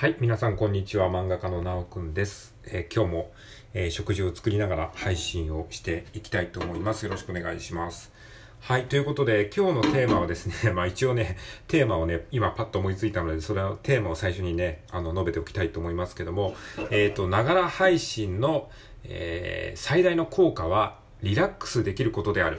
はい、皆さんこんにちは。漫画家のなおくんです。えー、今日も、えー、食事を作りながら配信をしていきたいと思います。よろしくお願いします。はい、ということで今日のテーマはですね、まあ一応ね、テーマをね、今パッと思いついたので、それをテーマを最初にね、あの、述べておきたいと思いますけども、えっ、ー、と、ながら配信の、え最大の効果はリラックスできることである。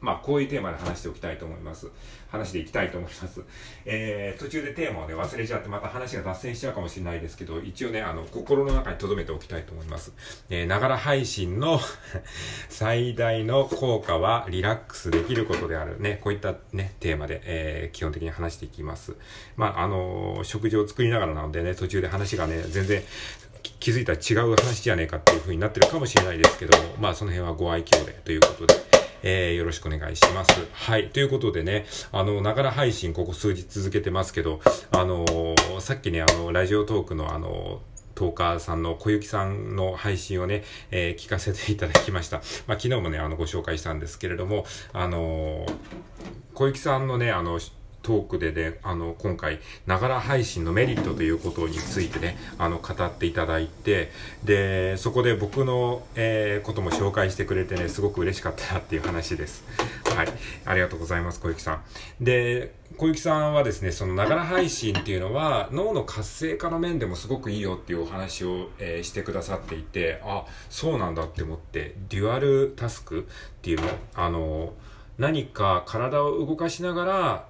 まあ、こういうテーマで話しておきたいと思います。話していきたいと思います。えー、途中でテーマをね、忘れちゃって、また話が脱線しちゃうかもしれないですけど、一応ね、あの、心の中に留めておきたいと思います。えー、ながら配信の 最大の効果はリラックスできることである。ね、こういったね、テーマで、えー、基本的に話していきます。まあ、あのー、食事を作りながらなのでね、途中で話がね、全然、気づいたら違う話じゃねえかっていう風になってるかもしれないですけども、まあその辺はご愛嬌でということで、えー、よろしくお願いします。はい。ということでね、あの、ながら配信ここ数日続けてますけど、あのー、さっきね、あの、ラジオトークのあの、トーカーさんの小雪さんの配信をね、えー、聞かせていただきました。まあ、昨日もね、あの、ご紹介したんですけれども、あのー、小雪さんのね、あの、トークでね、あの、今回、ながら配信のメリットということについてね、あの、語っていただいて、で、そこで僕の、えー、ことも紹介してくれてね、すごく嬉しかったなっていう話です。はい。ありがとうございます、小雪さん。で、小雪さんはですね、そのながら配信っていうのは、脳の活性化の面でもすごくいいよっていうお話を、えー、してくださっていて、あ、そうなんだって思って、デュアルタスクっていうの、あの、何か体を動かしながら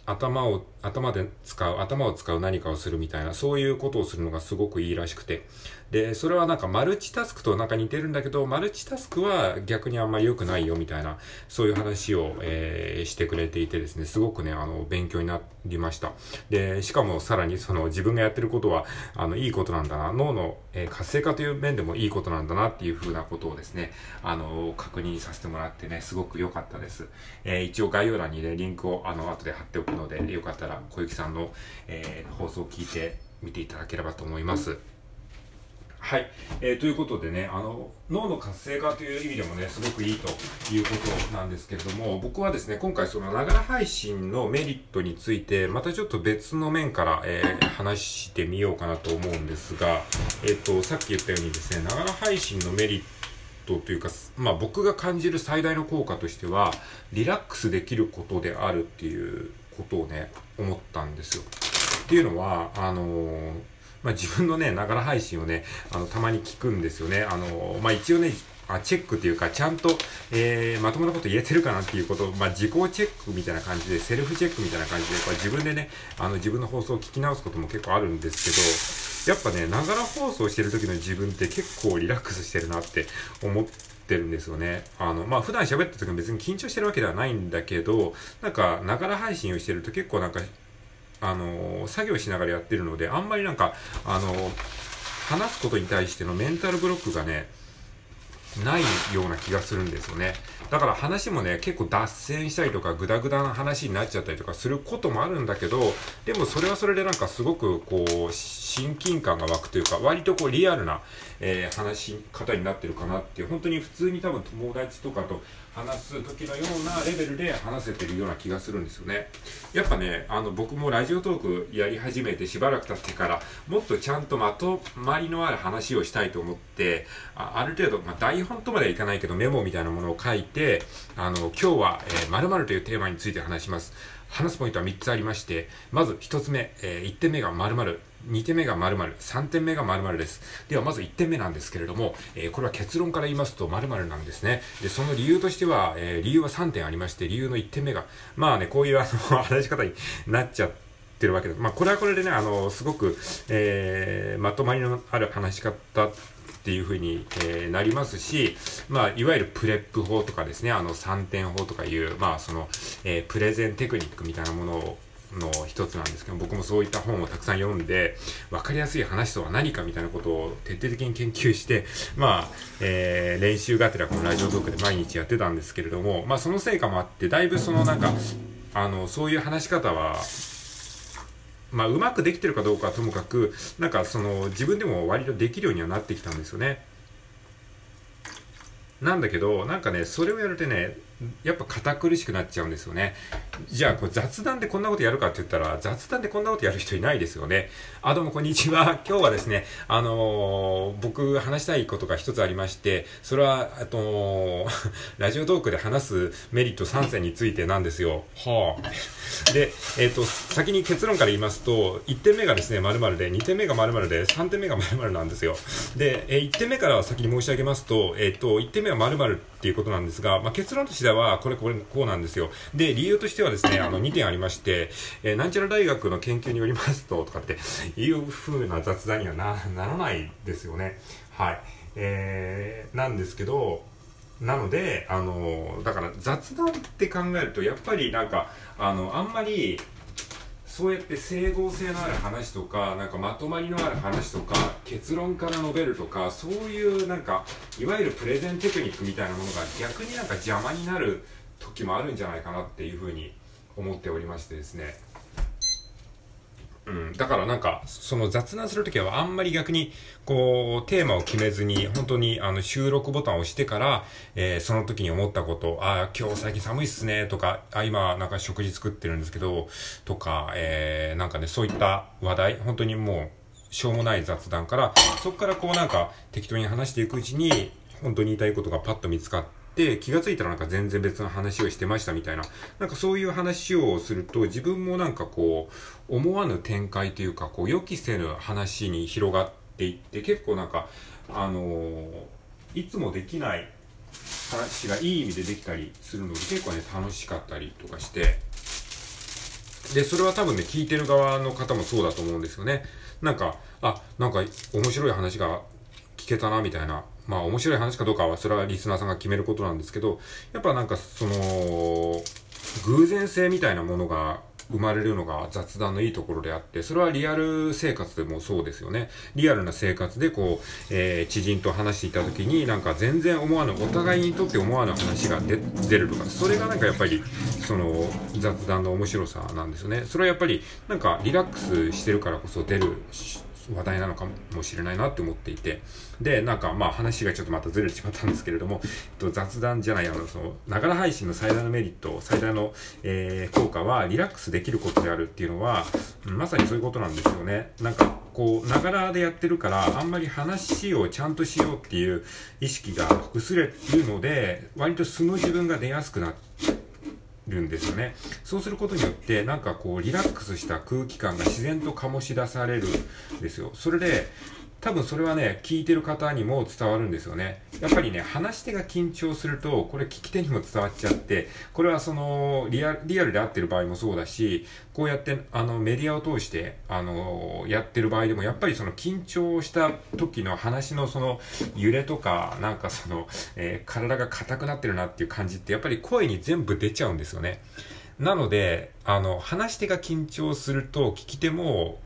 頭を、頭で使う、頭を使う何かをするみたいな、そういうことをするのがすごくいいらしくて。で、それはなんかマルチタスクとなんか似てるんだけど、マルチタスクは逆にあんまり良くないよみたいな、そういう話を、えー、してくれていてですね、すごくね、あの、勉強になりました。で、しかもさらにその自分がやってることは、あの、いいことなんだな、脳の、えー、活性化という面でもいいことなんだなっていうふうなことをですね、あの、確認させてもらってね、すごく良かったです。えー、一応概要欄にね、リンクをあの、後で貼っておくのので、よかったら小雪さんの、えー、放送を聞いてみていただければと思います。はい。えー、ということでね、あの、脳の活性化という意味でもね、すごくいいということなんですけれども、僕はですね、今回そのながら配信のメリットについて、またちょっと別の面から、えー、話してみようかなと思うんですが、えっ、ー、と、さっき言ったようにですね、ながら配信のメリットというか、まあ僕が感じる最大の効果としては、リラックスできることであるっていうことをね、思ったんですよ。っていうのは、あのーまあ、自分のね、ながら配信をね、あの、たまに聞くんですよね。あの、まあ、一応ね、あチェックっていうか、ちゃんと、えー、まともなこと言えてるかなっていうことを、まあ、自己チェックみたいな感じで、セルフチェックみたいな感じで、これ自分でね、あの、自分の放送を聞き直すことも結構あるんですけど、やっぱね、ながら放送してる時の自分って結構リラックスしてるなって思っててるんですよね。あの、まあ、普段喋った時も別に緊張してるわけではないんだけど、なんか、ながら配信をしてると結構なんか、あの、作業しながらやってるので、あんまりなんか、あの、話すことに対してのメンタルブロックがね、ないような気がするんですよね。だから話もね、結構脱線したりとか、グダグダな話になっちゃったりとかすることもあるんだけど、でもそれはそれでなんかすごくこう、親近感が湧くというか、割とこうリアルな、えー、話し方になってるかなっていう、本当に普通に多分友達とかと話す時のようなレベルで話せてるような気がするんですよね。やっぱね、あの僕もラジオトークやり始めてしばらく経ってから、もっとちゃんとまとまりのある話をしたいと思って、あある程度、まあ、台本とまではいかないけどメモみたいなものを書いて、あの、今日は、えー、〇〇というテーマについて話します。話すポイントは3つありまして、まず1つ目、えー、1点目が〇〇。2点目が〇〇、3点目が〇〇です。では、まず1点目なんですけれども、えー、これは結論から言いますと〇〇なんですね。で、その理由としては、えー、理由は3点ありまして、理由の1点目が、まあね、こういうあの、話し方になっちゃって、てるわけで。まあ、これはこれでね、あの、すごく、えー、まとまりのある話し方っていう風に、えー、なりますし、まあ、いわゆるプレップ法とかですね、あの、3点法とかいう、まあ、その、えー、プレゼンテクニックみたいなものを、の一つなんですけど、僕もそういった本をたくさん読んで、わかりやすい話とは何かみたいなことを徹底的に研究して、まあ、えー、練習がてらこのラジオトークで毎日やってたんですけれども、まあその成果もあって、だいぶそのなんか、あの、そういう話し方は、まあ、うまくできてるかどうかはともかく、なんかその、自分でも割とできるようにはなってきたんですよね。なんだけど、なんかね、それをやるとね、やっぱ堅苦しくなっちゃうんですよね。じゃあ、これ雑談でこんなことやるかって言ったら、雑談でこんなことやる人いないですよね。あ、どうもこんにちは。今日はですね、あのー、僕話したいことが一つありまして、それは、あと、ラジオトークで話すメリット3選についてなんですよ。はあ。で、えっ、ー、と、先に結論から言いますと、1点目がですね、〇〇で、2点目が〇〇で、3点目が〇〇なんですよ。で、えー、1点目から先に申し上げますと、えっ、と、1点目は〇〇っていうことなんですが、まあ、結論としては、これ、これ、こうなんですよ。で、理由としてはですね、あの、2点ありまして、えー、なんちゃら大学の研究によりますと、とかっていう風な雑談にはなならないですよね。はい。えー、なんですけど、なので、あの、だから雑談って考えると、やっぱりなんか、あの、あんまり、そうやって整合性のある話とかなんかまとまりのある話とか結論から述べるとかそういうなんかいわゆるプレゼンテクニックみたいなものが逆になんか邪魔になる時もあるんじゃないかなっていうふうに思っておりましてですね。うん、だからなんか、その雑談するときはあんまり逆に、こう、テーマを決めずに、本当にあの収録ボタンを押してから、えー、その時に思ったこと、ああ、今日最近寒いっすね、とか、あ今なんか食事作ってるんですけど、とか、えー、なんかね、そういった話題、本当にもう、しょうもない雑談から、そこからこうなんか適当に話していくうちに、本当に言いたいことがパッと見つかって、気がついたらなんか全然別の話をしてましたみたいな、なんかそういう話をすると自分もなんかこう、思わぬ展開というか、こう予期せぬ話に広がっていって、結構なんか、あのー、いつもできない話がいい意味でできたりするので、結構ね、楽しかったりとかして、で、それは多分ね、聞いてる側の方もそうだと思うんですよね。なんか、あ、なんか面白い話が聞けたな、みたいな。まあ面白い話かどうかはそれはリスナーさんが決めることなんですけど、やっぱなんかその、偶然性みたいなものが生まれるのが雑談のいいところであって、それはリアル生活でもそうですよね。リアルな生活でこう、えー、知人と話していた時になんか全然思わぬ、お互いにとって思わぬ話が出るとか、それがなんかやっぱり、その雑談の面白さなんですよね。それはやっぱりなんかリラックスしてるからこそ出る話題なのかもしれないなって思っていて、で、なんかまあ話がちょっとまたずれてしまったんですけれども、えっと雑談じゃない、あの、その、ながら配信の最大のメリット、最大の、えー、効果はリラックスできることであるっていうのは、まさにそういうことなんですよね。なんか、こう、ながらでやってるから、あんまり話をちゃんとしようっていう意識が薄れるので、割と素の自分が出やすくなって、るんですよね。そうすることによって、なんかこう、リラックスした空気感が自然と醸し出されるんですよ。それで、多分それはね、聞いてる方にも伝わるんですよね。やっぱりね、話し手が緊張すると、これ聞き手にも伝わっちゃって、これはその、リアリアルで会ってる場合もそうだし、こうやって、あの、メディアを通して、あの、やってる場合でも、やっぱりその緊張した時の話のその、揺れとか、なんかその、えー、体が硬くなってるなっていう感じって、やっぱり声に全部出ちゃうんですよね。なので、あの、話し手が緊張すると、聞き手も、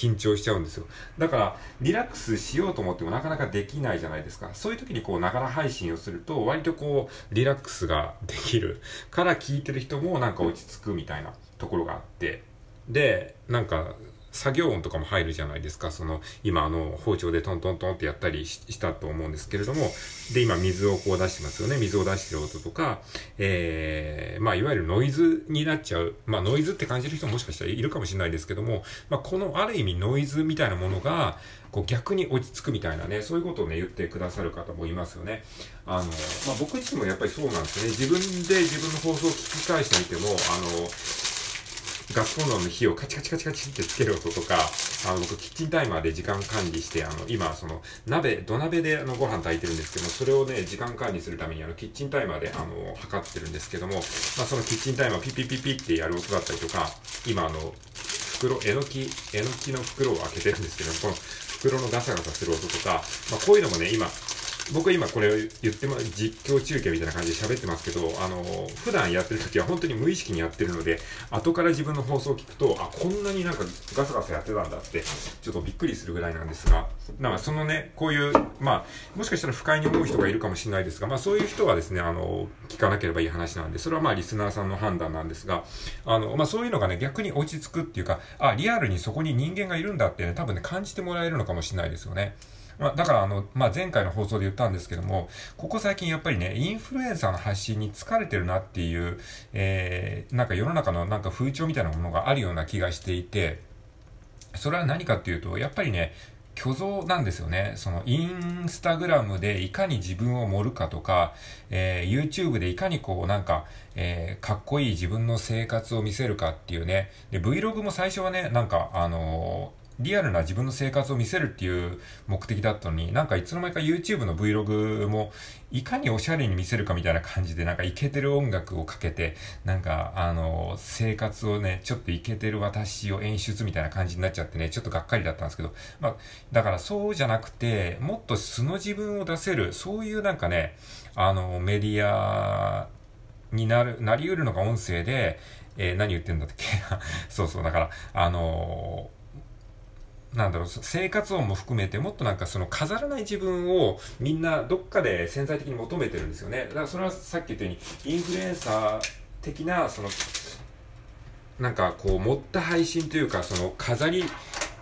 緊張しちゃうんですよ。だから、リラックスしようと思ってもなかなかできないじゃないですか。そういう時にこう、ながら配信をすると、割とこう、リラックスができるから聞いてる人もなんか落ち着くみたいなところがあって、で、なんか、作業音とかも入るじゃないですか。その、今あの、包丁でトントントンってやったりしたと思うんですけれども、で、今水をこう出してますよね。水を出してる音とか、えー、まあ、いわゆるノイズになっちゃう。まあ、ノイズって感じる人ももしかしたらいるかもしれないですけども、まあ、このある意味ノイズみたいなものが、こう逆に落ち着くみたいなね、そういうことをね、言ってくださる方もいますよね。あの、まあ、僕自身もやっぱりそうなんですね。自分で自分の放送を聞き返してみても、あの、ガスコンロの火をカチカチカチカチってつける音とか、あの、僕、キッチンタイマーで時間管理して、あの、今、その、鍋、土鍋であのご飯炊いてるんですけどもそれをね、時間管理するために、あの、キッチンタイマーで、あの、測ってるんですけども、まあ、そのキッチンタイマーピピピピってやる音だったりとか、今、あの、袋、えのき、えのきの袋を開けてるんですけども、この袋のガサガサする音とか、まあ、こういうのもね、今、僕は今これを言っても、実況中継みたいな感じで喋ってますけど、あの、普段やってる時は本当に無意識にやってるので、後から自分の放送を聞くと、あ、こんなになんかガサガサやってたんだって、ちょっとびっくりするぐらいなんですが、まあそのね、こういう、まあ、もしかしたら不快に思う人がいるかもしれないですが、まあそういう人はですね、あの、聞かなければいい話なんで、それはまあリスナーさんの判断なんですが、あの、まあそういうのがね、逆に落ち着くっていうか、あ、リアルにそこに人間がいるんだってね、多分ね、感じてもらえるのかもしれないですよね。まあ、だからあの、まあ、前回の放送で言ったんですけども、ここ最近やっぱりね、インフルエンサーの発信に疲れてるなっていう、えー、なんか世の中のなんか風潮みたいなものがあるような気がしていて、それは何かっていうと、やっぱりね、虚像なんですよね。そのインスタグラムでいかに自分を盛るかとか、えー、YouTube でいかにこうなんか、えー、かっこいい自分の生活を見せるかっていうね。で、Vlog も最初はね、なんかあのリアルな自分の生活を見せるっていう目的だったのに、なんかいつの間にか YouTube の Vlog も、いかにおしゃれに見せるかみたいな感じで、なんかイケてる音楽をかけて、なんか、あの、生活をね、ちょっとイケてる私を演出みたいな感じになっちゃってね、ちょっとがっかりだったんですけど、まあ、だからそうじゃなくて、もっと素の自分を出せる、そういうなんかね、あの、メディアになる、なり得るのが音声で、えー、何言ってんだっけ？そうそう、だから、あのーなんだろう、生活音も含めてもっとなんかその飾らない自分をみんなどっかで潜在的に求めてるんですよね。だからそれはさっき言ったようにインフルエンサー的なそのなんかこう持った配信というかその飾り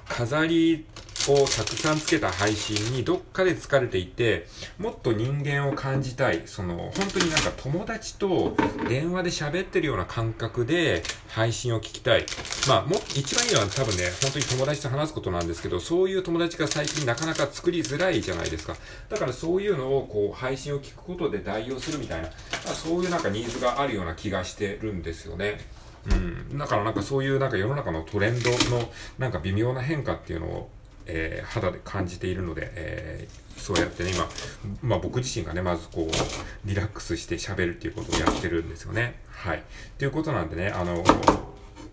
飾りをたくさんつけた配信にどっかで疲れていて、もっと人間を感じたい。その、本当になんか友達と電話で喋ってるような感覚で配信を聞きたい。まあ、も、一番いいのは多分ね、本当に友達と話すことなんですけど、そういう友達が最近なかなか作りづらいじゃないですか。だからそういうのをこう、配信を聞くことで代用するみたいな、そういうなんかニーズがあるような気がしてるんですよね。うん。だからなんかそういうなんか世の中のトレンドのなんか微妙な変化っていうのをえー、肌で感じているので、えー、そうやってね、今、まあ僕自身がね、まずこう、リラックスして喋るっていうことをやってるんですよね。はい。ということなんでね、あの、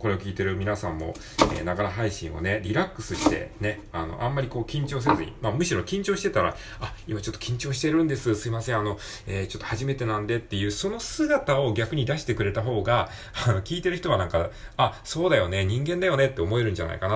これを聞いてる皆さんも、えながら配信をね、リラックスしてね、あの、あんまりこう緊張せずに、まあむしろ緊張してたら、あ、今ちょっと緊張してるんです、すいません、あの、えー、ちょっと初めてなんでっていう、その姿を逆に出してくれた方が、あの、聞いてる人はなんか、あ、そうだよね、人間だよねって思えるんじゃないかな